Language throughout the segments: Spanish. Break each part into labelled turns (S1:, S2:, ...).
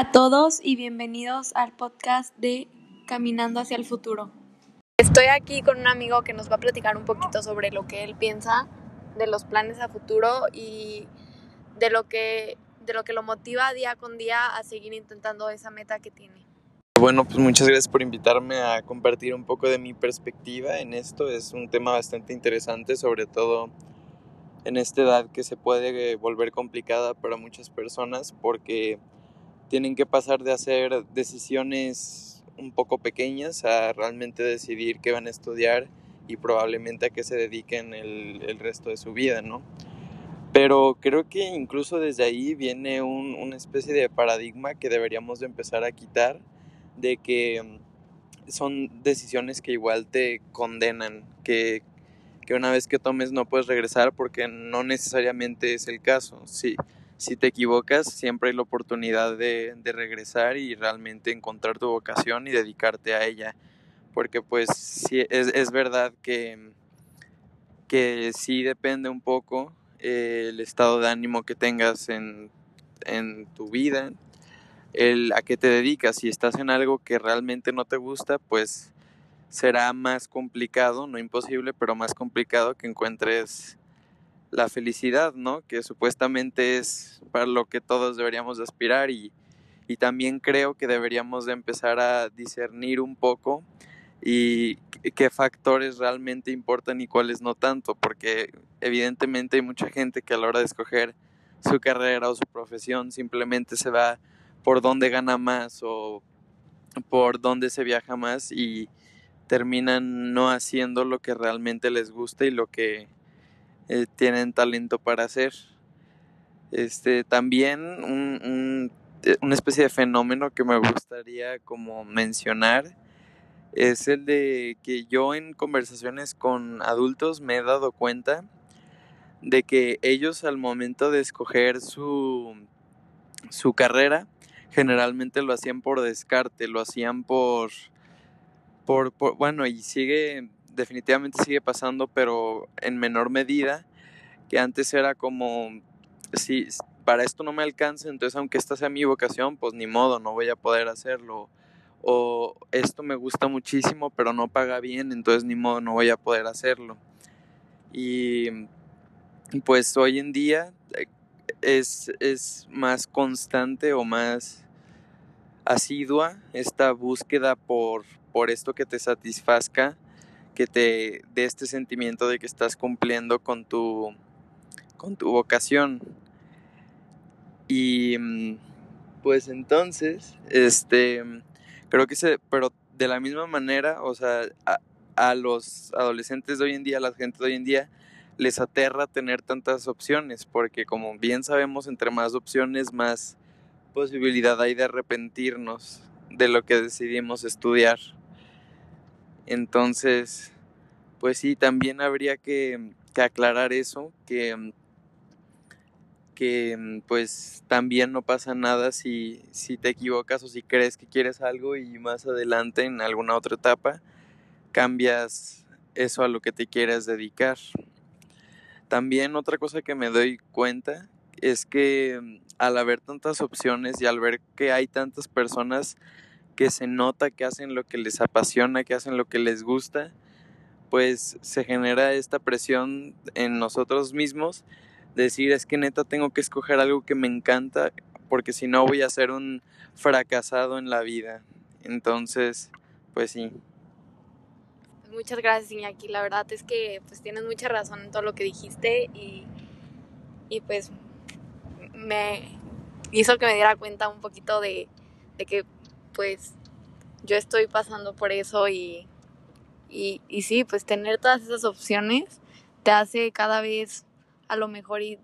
S1: a todos y bienvenidos al podcast de Caminando hacia el futuro.
S2: Estoy aquí con un amigo que nos va a platicar un poquito sobre lo que él piensa de los planes a futuro y de lo que de lo que lo motiva día con día a seguir intentando esa meta que tiene.
S3: Bueno, pues muchas gracias por invitarme a compartir un poco de mi perspectiva en esto. Es un tema bastante interesante, sobre todo en esta edad que se puede volver complicada para muchas personas porque tienen que pasar de hacer decisiones un poco pequeñas a realmente decidir qué van a estudiar y probablemente a qué se dediquen el, el resto de su vida, ¿no? Pero creo que incluso desde ahí viene un, una especie de paradigma que deberíamos de empezar a quitar de que son decisiones que igual te condenan, que, que una vez que tomes no puedes regresar porque no necesariamente es el caso. Sí, si te equivocas, siempre hay la oportunidad de, de, regresar y realmente encontrar tu vocación y dedicarte a ella. Porque pues sí, es, es verdad que, que sí depende un poco eh, el estado de ánimo que tengas en, en tu vida, el a qué te dedicas. Si estás en algo que realmente no te gusta, pues será más complicado, no imposible, pero más complicado que encuentres la felicidad, ¿no? Que supuestamente es para lo que todos deberíamos de aspirar y, y también creo que deberíamos de empezar a discernir un poco y qué factores realmente importan y cuáles no tanto, porque evidentemente hay mucha gente que a la hora de escoger su carrera o su profesión simplemente se va por dónde gana más o por dónde se viaja más y terminan no haciendo lo que realmente les gusta y lo que eh, tienen talento para hacer. Este, también un, un, eh, una especie de fenómeno que me gustaría como mencionar es el de que yo en conversaciones con adultos me he dado cuenta de que ellos al momento de escoger su, su carrera generalmente lo hacían por descarte, lo hacían por, por, por bueno, y sigue definitivamente sigue pasando, pero en menor medida, que antes era como, si para esto no me alcanza, entonces aunque esta sea mi vocación, pues ni modo, no voy a poder hacerlo. O esto me gusta muchísimo, pero no paga bien, entonces ni modo, no voy a poder hacerlo. Y pues hoy en día eh, es, es más constante o más asidua esta búsqueda por, por esto que te satisfazca que te dé este sentimiento de que estás cumpliendo con tu, con tu vocación. Y mm, pues entonces, este, creo que se, pero de la misma manera, o sea, a, a los adolescentes de hoy en día, a la gente de hoy en día, les aterra tener tantas opciones, porque como bien sabemos, entre más opciones, más posibilidad hay de arrepentirnos de lo que decidimos estudiar. Entonces, pues sí, también habría que, que aclarar eso, que, que pues también no pasa nada si, si te equivocas o si crees que quieres algo y más adelante en alguna otra etapa cambias eso a lo que te quieres dedicar. También otra cosa que me doy cuenta es que al haber tantas opciones y al ver que hay tantas personas que se nota que hacen lo que les apasiona, que hacen lo que les gusta, pues se genera esta presión en nosotros mismos, decir es que neta tengo que escoger algo que me encanta porque si no voy a ser un fracasado en la vida. Entonces, pues sí.
S2: Muchas gracias Iñaki, la verdad es que pues tienes mucha razón en todo lo que dijiste y, y pues me hizo que me diera cuenta un poquito de, de que pues yo estoy pasando por eso y, y, y, sí, pues tener todas esas opciones te hace cada vez a lo mejor y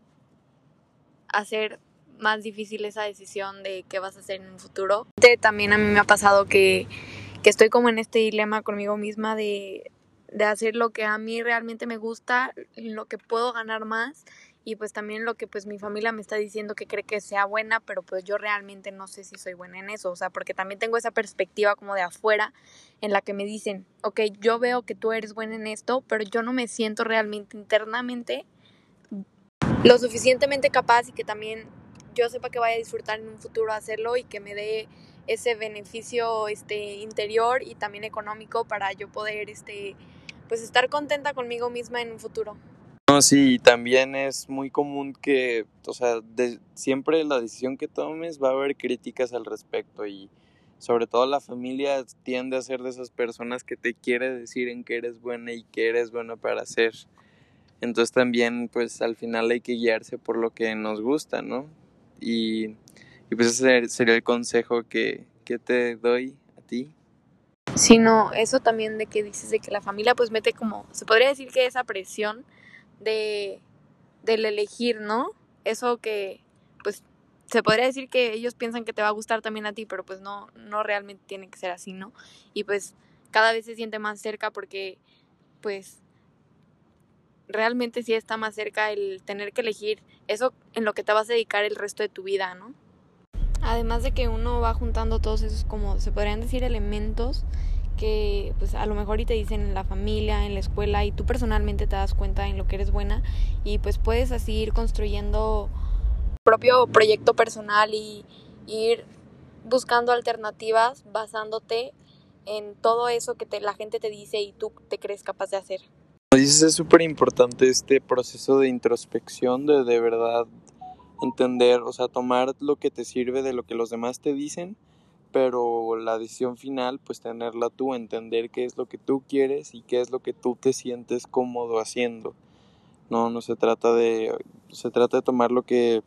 S2: hacer más difícil esa decisión de qué vas a hacer en un futuro. También a mí me ha pasado que, que estoy como en este dilema conmigo misma de, de hacer lo que a mí realmente me gusta, lo que puedo ganar más y pues también lo que pues mi familia me está diciendo que cree que sea buena, pero pues yo realmente no sé si soy buena en eso, o sea, porque también tengo esa perspectiva como de afuera en la que me dicen, ok, yo veo que tú eres buena en esto, pero yo no me siento realmente internamente lo suficientemente capaz y que también yo sepa que vaya a disfrutar en un futuro hacerlo y que me dé ese beneficio este interior y también económico para yo poder este pues estar contenta conmigo misma en un futuro.
S3: No, sí, también es muy común que, o sea, de, siempre la decisión que tomes va a haber críticas al respecto y sobre todo la familia tiende a ser de esas personas que te quiere decir en que eres buena y que eres buena para hacer. Entonces también pues al final hay que guiarse por lo que nos gusta, ¿no? Y, y pues ese sería el consejo que, que te doy a ti.
S2: Sí, no, eso también de que dices de que la familia pues mete como, se podría decir que esa presión de del elegir, ¿no? Eso que pues se podría decir que ellos piensan que te va a gustar también a ti, pero pues no, no realmente tiene que ser así, ¿no? Y pues cada vez se siente más cerca porque pues realmente sí está más cerca el tener que elegir eso en lo que te vas a dedicar el resto de tu vida, ¿no? Además de que uno va juntando todos esos, como se podrían decir, elementos que pues a lo mejor y te dicen en la familia, en la escuela y tú personalmente te das cuenta en lo que eres buena y pues puedes así ir construyendo propio proyecto personal y, ir buscando alternativas basándote en todo eso que te, la gente te dice y tú te crees capaz de hacer.
S3: Dices, es súper importante este proceso de introspección, de de verdad entender, o sea, tomar lo que te sirve de lo que los demás te dicen, pero la decisión final, pues tenerla tú, entender qué es lo que tú quieres y qué es lo que tú te sientes cómodo haciendo. No, no se trata de, se trata de tomar lo que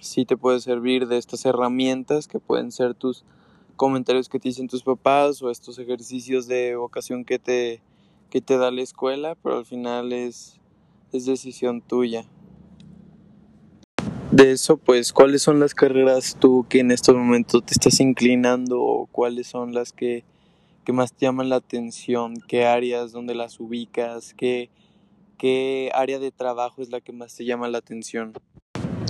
S3: sí te puede servir de estas herramientas que pueden ser tus comentarios que te dicen tus papás o estos ejercicios de vocación que te, que te da la escuela, pero al final es, es decisión tuya. De eso, pues, ¿cuáles son las carreras tú que en estos momentos te estás inclinando o cuáles son las que, que más te llaman la atención? ¿Qué áreas, dónde las ubicas? ¿Qué, ¿Qué área de trabajo es la que más te llama la atención?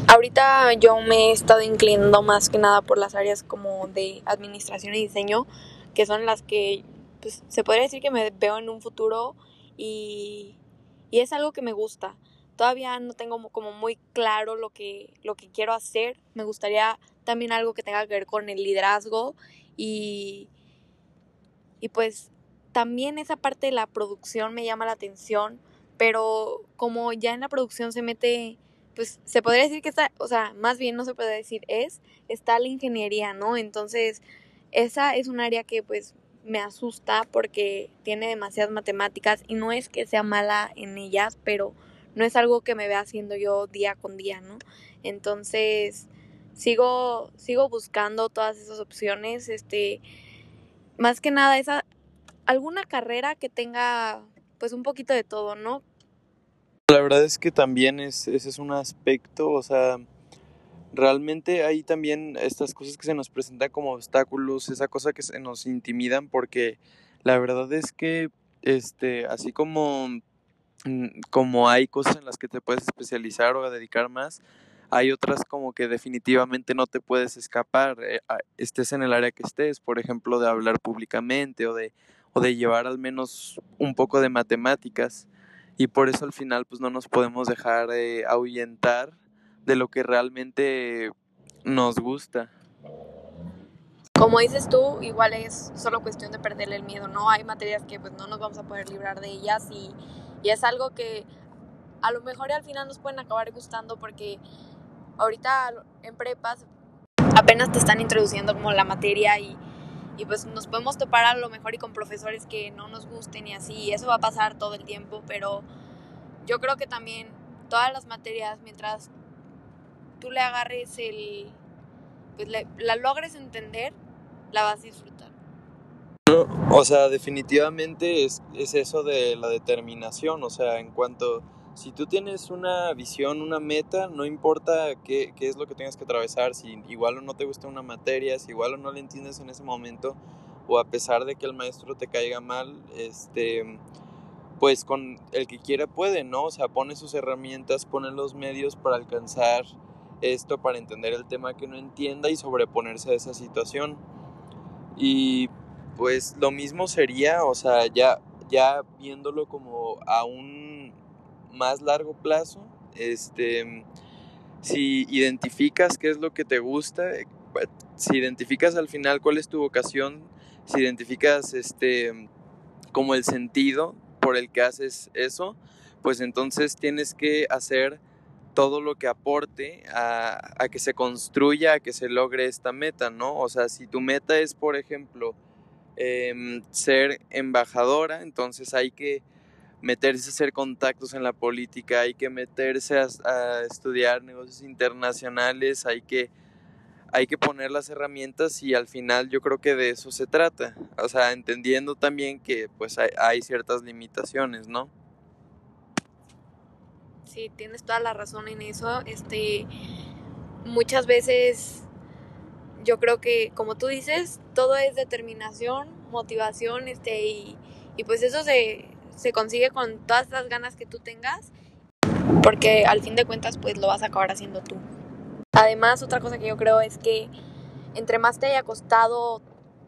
S2: Ahorita yo me he estado inclinando más que nada por las áreas como de administración y diseño, que son las que pues, se podría decir que me veo en un futuro y, y es algo que me gusta todavía no tengo como muy claro lo que, lo que quiero hacer. Me gustaría también algo que tenga que ver con el liderazgo y, y pues también esa parte de la producción me llama la atención, pero como ya en la producción se mete, pues se podría decir que está, o sea, más bien no se puede decir es, está la ingeniería, ¿no? Entonces, esa es un área que pues me asusta porque tiene demasiadas matemáticas y no es que sea mala en ellas, pero no es algo que me vea haciendo yo día con día, ¿no? Entonces, sigo, sigo buscando todas esas opciones, este, más que nada esa, alguna carrera que tenga pues un poquito de todo, ¿no?
S3: La verdad es que también es, ese es un aspecto, o sea, realmente hay también estas cosas que se nos presentan como obstáculos, esa cosa que se nos intimidan, porque la verdad es que, este, así como como hay cosas en las que te puedes especializar o dedicar más, hay otras como que definitivamente no te puedes escapar, eh, estés en el área que estés, por ejemplo, de hablar públicamente o de, o de llevar al menos un poco de matemáticas. Y por eso al final pues no nos podemos dejar eh, ahuyentar de lo que realmente nos gusta.
S2: Como dices tú, igual es solo cuestión de perderle el miedo, ¿no? Hay materias que pues no nos vamos a poder librar de ellas y y es algo que a lo mejor al final nos pueden acabar gustando porque ahorita en prepas apenas te están introduciendo como la materia y, y pues nos podemos topar a lo mejor y con profesores que no nos gusten y así, y eso va a pasar todo el tiempo, pero yo creo que también todas las materias, mientras tú le agarres el, pues la logres entender, la vas a disfrutar.
S3: O sea, definitivamente es, es, eso de la determinación, o sea, en cuanto, si tú tienes una visión, una meta, no importa qué, qué, es lo que tengas que atravesar, si igual o no te gusta una materia, si igual o no la entiendes en ese momento, o a pesar de que el maestro te caiga mal, este, pues con el que quiera puede, ¿no? O sea, pone sus herramientas, pone los medios para alcanzar esto, para entender el tema que no entienda y sobreponerse a esa situación. Y pues lo mismo sería, o sea, ya, ya viéndolo como a un más largo plazo, este, si identificas qué es lo que te gusta, si identificas al final cuál es tu vocación, si identificas este como el sentido por el que haces eso, pues entonces tienes que hacer todo lo que aporte a, a, que se construya, a que se logre esta meta, ¿no? O sea, si tu meta es, por ejemplo, eh, ser embajadora, entonces hay que meterse a hacer contactos en la política, hay que meterse a, a estudiar negocios internacionales, hay que, hay que poner las herramientas y al final yo creo que de eso se trata. O sea, entendiendo también que pues hay, hay ciertas limitaciones, ¿no?
S2: Sí, tienes toda la razón en eso. Este, muchas veces yo creo que, como tú dices, todo es determinación, motivación, este, y, y pues eso se, se consigue con todas las ganas que tú tengas, porque al fin de cuentas pues lo vas a acabar haciendo tú. Además, otra cosa que yo creo es que entre más te haya costado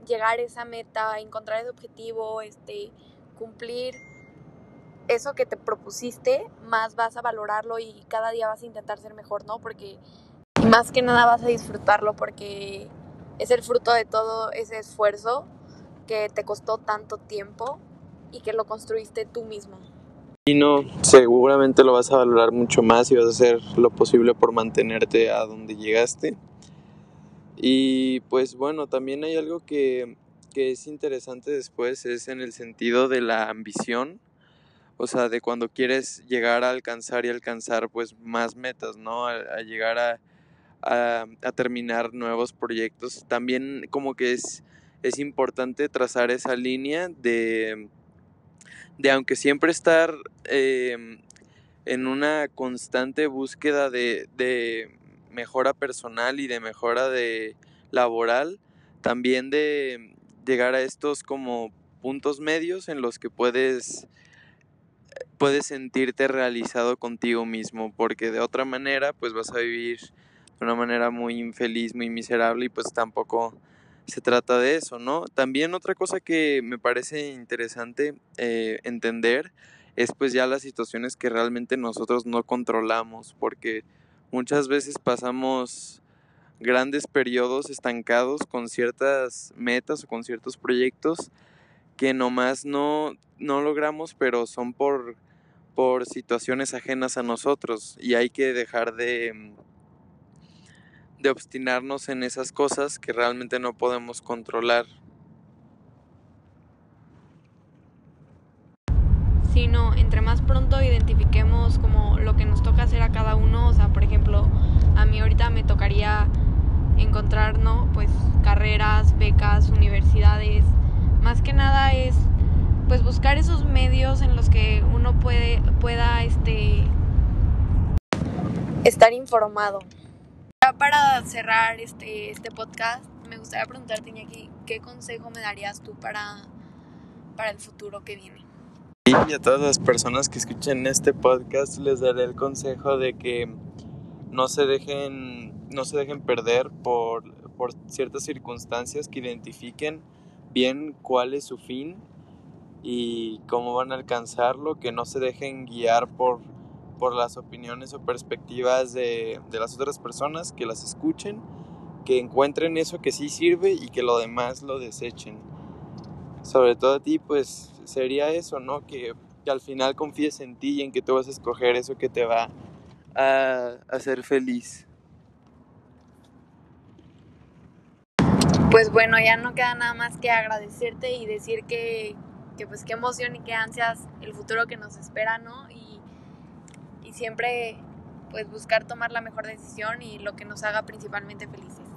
S2: llegar a esa meta, encontrar ese objetivo, este, cumplir eso que te propusiste, más vas a valorarlo y cada día vas a intentar ser mejor, ¿no? Porque más que nada vas a disfrutarlo porque es el fruto de todo ese esfuerzo que te costó tanto tiempo y que lo construiste tú mismo.
S3: Y no, seguramente lo vas a valorar mucho más y vas a hacer lo posible por mantenerte a donde llegaste. Y pues bueno, también hay algo que, que es interesante después, es en el sentido de la ambición o sea, de cuando quieres llegar a alcanzar y alcanzar pues más metas, ¿no? A, llegar a, a, terminar nuevos proyectos. También como que es, es importante trazar esa línea de, de aunque siempre estar eh, en una constante búsqueda de, de mejora personal y de mejora de laboral, también de llegar a estos como puntos medios en los que puedes puedes sentirte realizado contigo mismo, porque de otra manera pues vas a vivir de una manera muy infeliz, muy miserable y pues tampoco se trata de eso, ¿no? También otra cosa que me parece interesante eh, entender es pues ya las situaciones que realmente nosotros no controlamos, porque muchas veces pasamos grandes periodos estancados con ciertas metas o con ciertos proyectos que nomás no, no logramos, pero son por, por situaciones ajenas a nosotros y hay que dejar de, de obstinarnos en esas cosas que realmente no podemos controlar.
S2: Sino entre más pronto identifiquemos como lo que nos toca hacer a cada uno, o sea, por ejemplo, a mí ahorita me tocaría encontrar. Pues carreras, becas, universidades, más que nada es pues buscar esos medios en los que uno puede pueda este estar informado. Para cerrar este este podcast, me gustaría preguntarte Iñaki, ¿qué consejo me darías tú para para el futuro que viene?
S3: Y a todas las personas que escuchen este podcast les daré el consejo de que no se dejen no se dejen perder por, por ciertas circunstancias que identifiquen bien cuál es su fin y cómo van a alcanzarlo, que no se dejen guiar por, por las opiniones o perspectivas de, de, las otras personas, que las escuchen, que encuentren eso que sí sirve y que lo demás lo desechen. Sobre todo a ti, pues sería eso, ¿no? Que, que al final confíes en ti y en que tú vas a escoger eso que te va a hacer feliz.
S2: pues bueno, ya no queda nada más que agradecerte y decir que, que pues qué emoción y qué ansias el futuro que nos espera, ¿no? Y, siempre pues buscar tomar la mejor decisión y lo que nos haga principalmente felices.